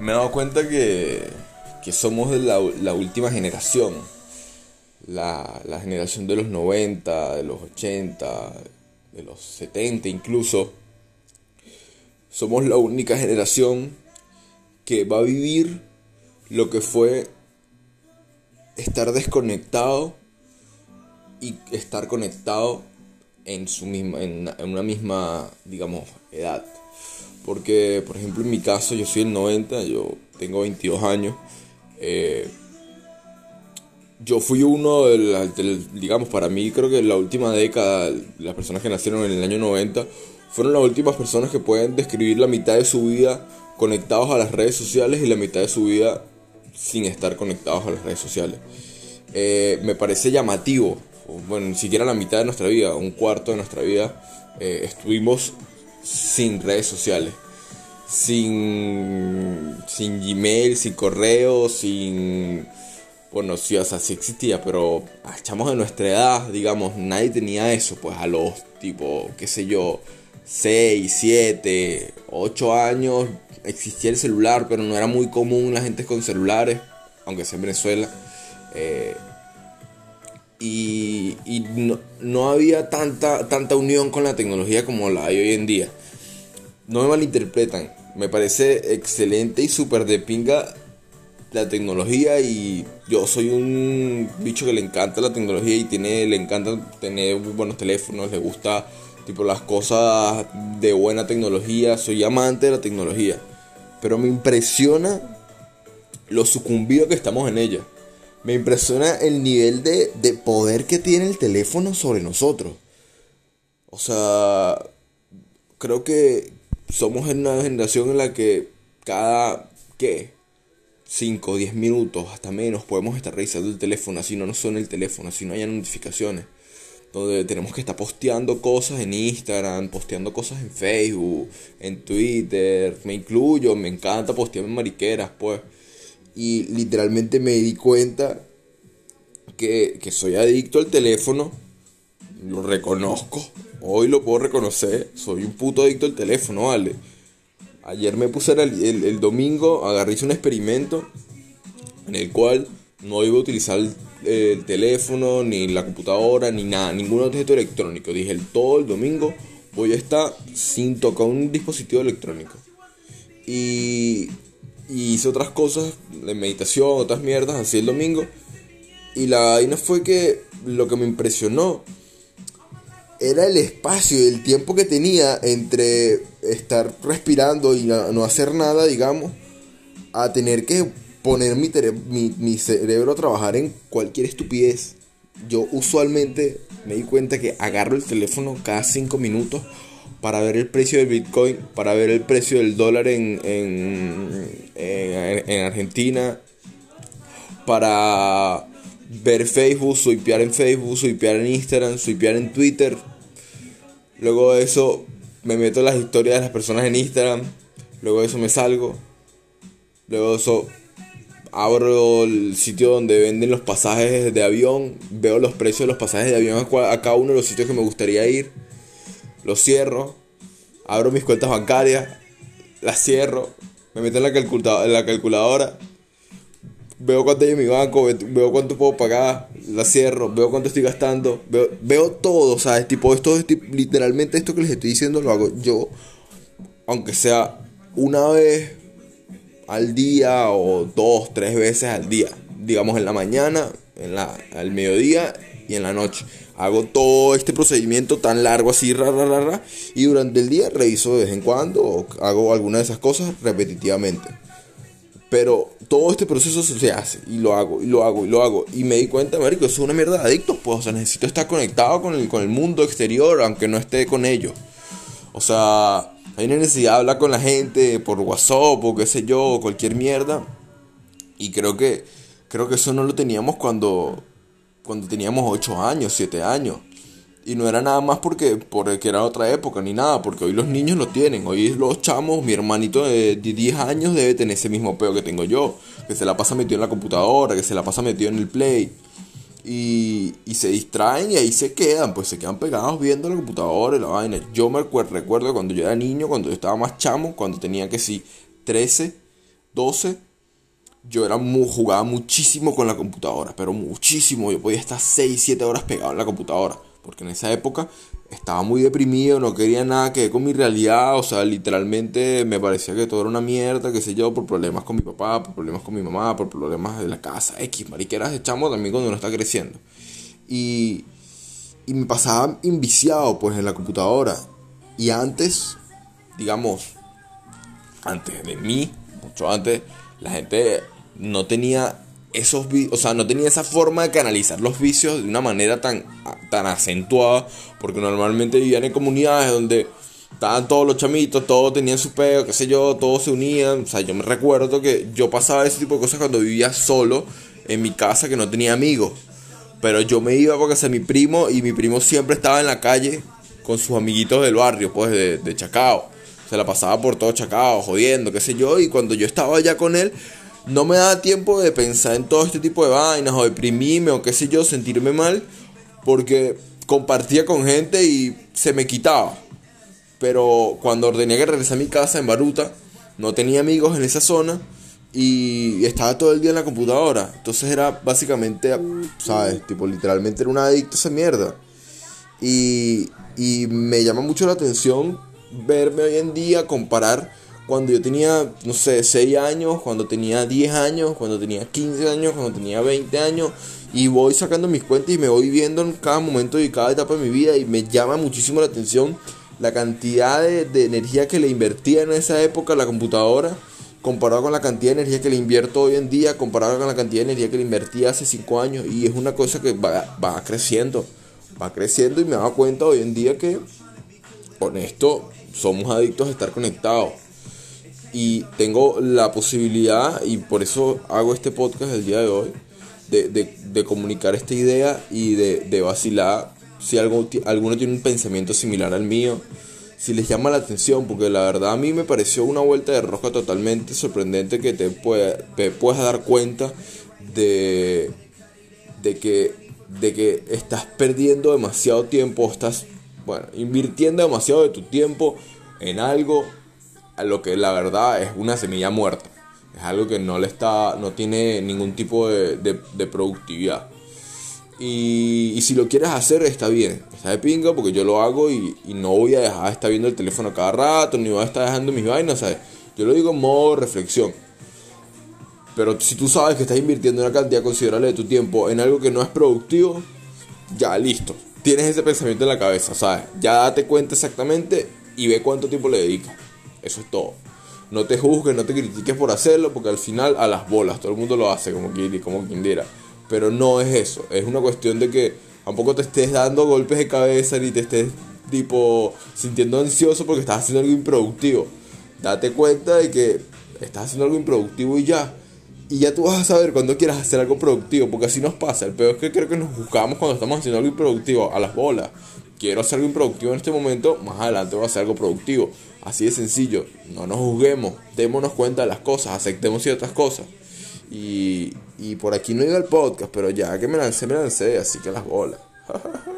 me he dado cuenta que, que somos de la, la última generación. La, la, generación de los 90, de los 80, de los 70 incluso. Somos la única generación que va a vivir lo que fue estar desconectado y estar conectado en, su misma, en, una misma, digamos, edad. Porque, por ejemplo, en mi caso, yo soy el 90, yo tengo 22 años. Eh, yo fui uno del, digamos, para mí creo que la última década, las personas que nacieron en el año 90, fueron las últimas personas que pueden describir la mitad de su vida conectados a las redes sociales y la mitad de su vida sin estar conectados a las redes sociales. Eh, me parece llamativo bueno, ni siquiera la mitad de nuestra vida, un cuarto de nuestra vida, eh, estuvimos sin redes sociales, sin, sin Gmail, sin correo, sin... Bueno, sí, o sea, sí existía, pero echamos de nuestra edad, digamos, nadie tenía eso, pues a los tipo, qué sé yo, 6, 7, 8 años existía el celular, pero no era muy común la gente con celulares, aunque sea en Venezuela. Eh, y, no, había tanta, tanta unión con la tecnología como la hay hoy en día. No me malinterpretan, me parece excelente y súper de pinga la tecnología y yo soy un bicho que le encanta la tecnología y tiene, le encanta tener buenos teléfonos, le gusta tipo las cosas de buena tecnología, soy amante de la tecnología, pero me impresiona lo sucumbido que estamos en ella. Me impresiona el nivel de, poder que tiene el teléfono sobre nosotros. O sea, creo que somos en una generación en la que cada, ¿qué? 5 o 10 minutos, hasta menos, podemos estar revisando el teléfono, así no nos suena el teléfono, así no haya notificaciones. Donde tenemos que estar posteando cosas en Instagram, posteando cosas en Facebook, en Twitter, me incluyo, me encanta postear mariqueras, pues y literalmente me di cuenta que, soy adicto al teléfono. Lo reconozco. Hoy lo puedo reconocer. Soy un puto adicto al teléfono, vale. Ayer me puse el, el, domingo, agarré un experimento en el cual no iba a utilizar el, teléfono, ni la computadora, ni nada, ningún objeto electrónico. Dije, el, todo el domingo voy a estar sin tocar un dispositivo electrónico. Y y hice otras cosas, de meditación, otras mierdas, así el domingo. Y la vaina fue que lo que me impresionó era el espacio el tiempo que tenía entre estar respirando y no hacer nada, digamos, a tener que poner mi, cerebro a trabajar en cualquier estupidez. Yo usualmente me di cuenta que agarro el teléfono cada 5 minutos para ver el precio del Bitcoin, para ver el precio del dólar en, en, Argentina, para ver Facebook, swipear en Facebook, swipear en Instagram, swipear en Twitter. Luego de eso me meto en las historias de las personas en Instagram. Luego de eso me salgo. Luego de eso abro el sitio donde venden los pasajes de avión. Veo los precios de los pasajes de avión a cada uno de los sitios que me gustaría ir lo cierro, abro mis cuentas bancarias, las cierro, me meto en la, calculadora, en la calculadora, veo cuánto hay en mi banco, veo cuánto puedo pagar, la cierro, veo cuánto estoy gastando, veo, veo todo, ¿sabes? Tipo, esto es literalmente esto que les estoy diciendo lo hago yo, aunque sea una vez al día o dos, tres veces al día, digamos en la mañana, en la, al mediodía y en la noche. Hago todo este procedimiento tan largo así, ra, ra, y durante el día reviso de vez en cuando o hago alguna de esas cosas repetitivamente. Pero todo este proceso se hace y lo hago y lo hago y lo hago. Y me di cuenta, marico, eso es una mierda de adictos, pues. O sea, necesito estar conectado con el, con el mundo exterior, aunque no esté con ellos. O sea, hay una necesidad de hablar con la gente por WhatsApp o qué sé yo, cualquier mierda. Y creo que, creo que eso no lo teníamos cuando, cuando teníamos 8 años, 7 años. Y no era nada más porque, porque era otra época ni nada, porque hoy los niños lo tienen. Hoy los chamos, mi hermanito de 10 años debe tener ese mismo peo que tengo yo, que se la pasa metido en la computadora, que se la pasa metido en el play. Y, y se distraen y ahí se quedan, pues se quedan pegados viendo la computadora y la vaina. Yo me recuerdo cuando yo era niño, cuando yo estaba más chamo, cuando tenía que sí 13 12, yo era jugaba muchísimo con la computadora, pero muchísimo. Yo podía estar 6, 7 horas pegado en la computadora, porque en esa época estaba muy deprimido, no quería nada que ver con mi realidad, o sea, literalmente me parecía que todo era una mierda, qué sé yo, por problemas con mi papá, por problemas con mi mamá, por problemas de la casa, X, mariqueras de chamo también cuando uno está creciendo. Y, y me pasaba inviciado pues en la computadora. Y antes, digamos, antes de mí, mucho antes, la gente no tenía esos o sea, no tenía esa forma de canalizar los vicios de una manera tan, tan acentuada, porque normalmente vivían en comunidades donde estaban todos los chamitos, todos tenían su peo, qué sé yo, todos se unían, o sea, yo me recuerdo que yo pasaba ese tipo de cosas cuando vivía solo en mi casa que no tenía amigos, pero yo me iba porque mi primo y mi primo siempre estaba en la calle con sus amiguitos del barrio, pues de, de Chacao, se la pasaba por todo Chacao, jodiendo, qué sé yo, y cuando yo estaba allá con él, no me daba tiempo de pensar en todo este tipo de vainas o deprimirme o qué sé yo, sentirme mal, porque compartía con gente y se me quitaba. Pero cuando tenía que regresar a mi casa en Baruta, no tenía amigos en esa zona y estaba todo el día en la computadora. Entonces era básicamente, ¿sabes? Tipo, literalmente era un adicto a esa mierda. Y, y me llama mucho la atención verme hoy en día, comparar cuando yo tenía, no sé, 6 años, cuando tenía 10 años, cuando tenía 15 años, cuando tenía 20 años, y voy sacando mis cuentas y me voy viendo en cada momento y cada etapa de mi vida y me llama muchísimo la atención la cantidad de, energía que le invertía en esa época la computadora comparado con la cantidad de energía que le invierto hoy en día, comparado con la cantidad de energía que le invertía hace 5 años y es una cosa que va, va creciendo, va creciendo y me da cuenta hoy en día que con esto somos adictos a estar conectados. Y tengo la posibilidad, y por eso hago este podcast el día de hoy, de, comunicar esta idea y de, vacilar si algo, alguno tiene un pensamiento similar al mío, si les llama la atención, porque la verdad a mí me pareció una vuelta de roja totalmente sorprendente que te, te puedas dar cuenta de, de, que, de que estás perdiendo demasiado tiempo, estás bueno, invirtiendo demasiado de tu tiempo en algo lo que la verdad es una semilla muerta. Es algo que no le está, no tiene ningún tipo de, de, productividad. Y, y, si lo quieres hacer, está bien. Está de pinga porque yo lo hago y, y, no voy a dejar de estar viendo el teléfono cada rato, ni voy a estar dejando mis vainas, ¿sabes? Yo lo digo en modo reflexión. Pero si tú sabes que estás invirtiendo una cantidad considerable de tu tiempo en algo que no es productivo, ya listo. Tienes ese pensamiento en la cabeza, ¿sabes? Ya date cuenta exactamente y ve cuánto tiempo le dedicas. Eso es todo. No te juzgues, no te critiques por hacerlo, porque al final a las bolas, todo el mundo lo hace como quien, como quien diera. Pero no es eso, es una cuestión de que tampoco te estés dando golpes de cabeza ni te estés tipo sintiendo ansioso porque estás haciendo algo improductivo. Date cuenta de que estás haciendo algo improductivo y ya. Y ya tú vas a saber cuando quieras hacer algo productivo, porque así nos pasa. El peor es que creo que nos buscamos cuando estamos haciendo algo improductivo, a las bolas. Quiero hacer algo improductivo en este momento, más adelante voy a hacer algo productivo. Así de sencillo, no nos juzguemos, démonos cuenta de las cosas, aceptemos ciertas cosas. Y, y por aquí no iba el podcast, pero ya que me lancé, me lancé, así que las bolas.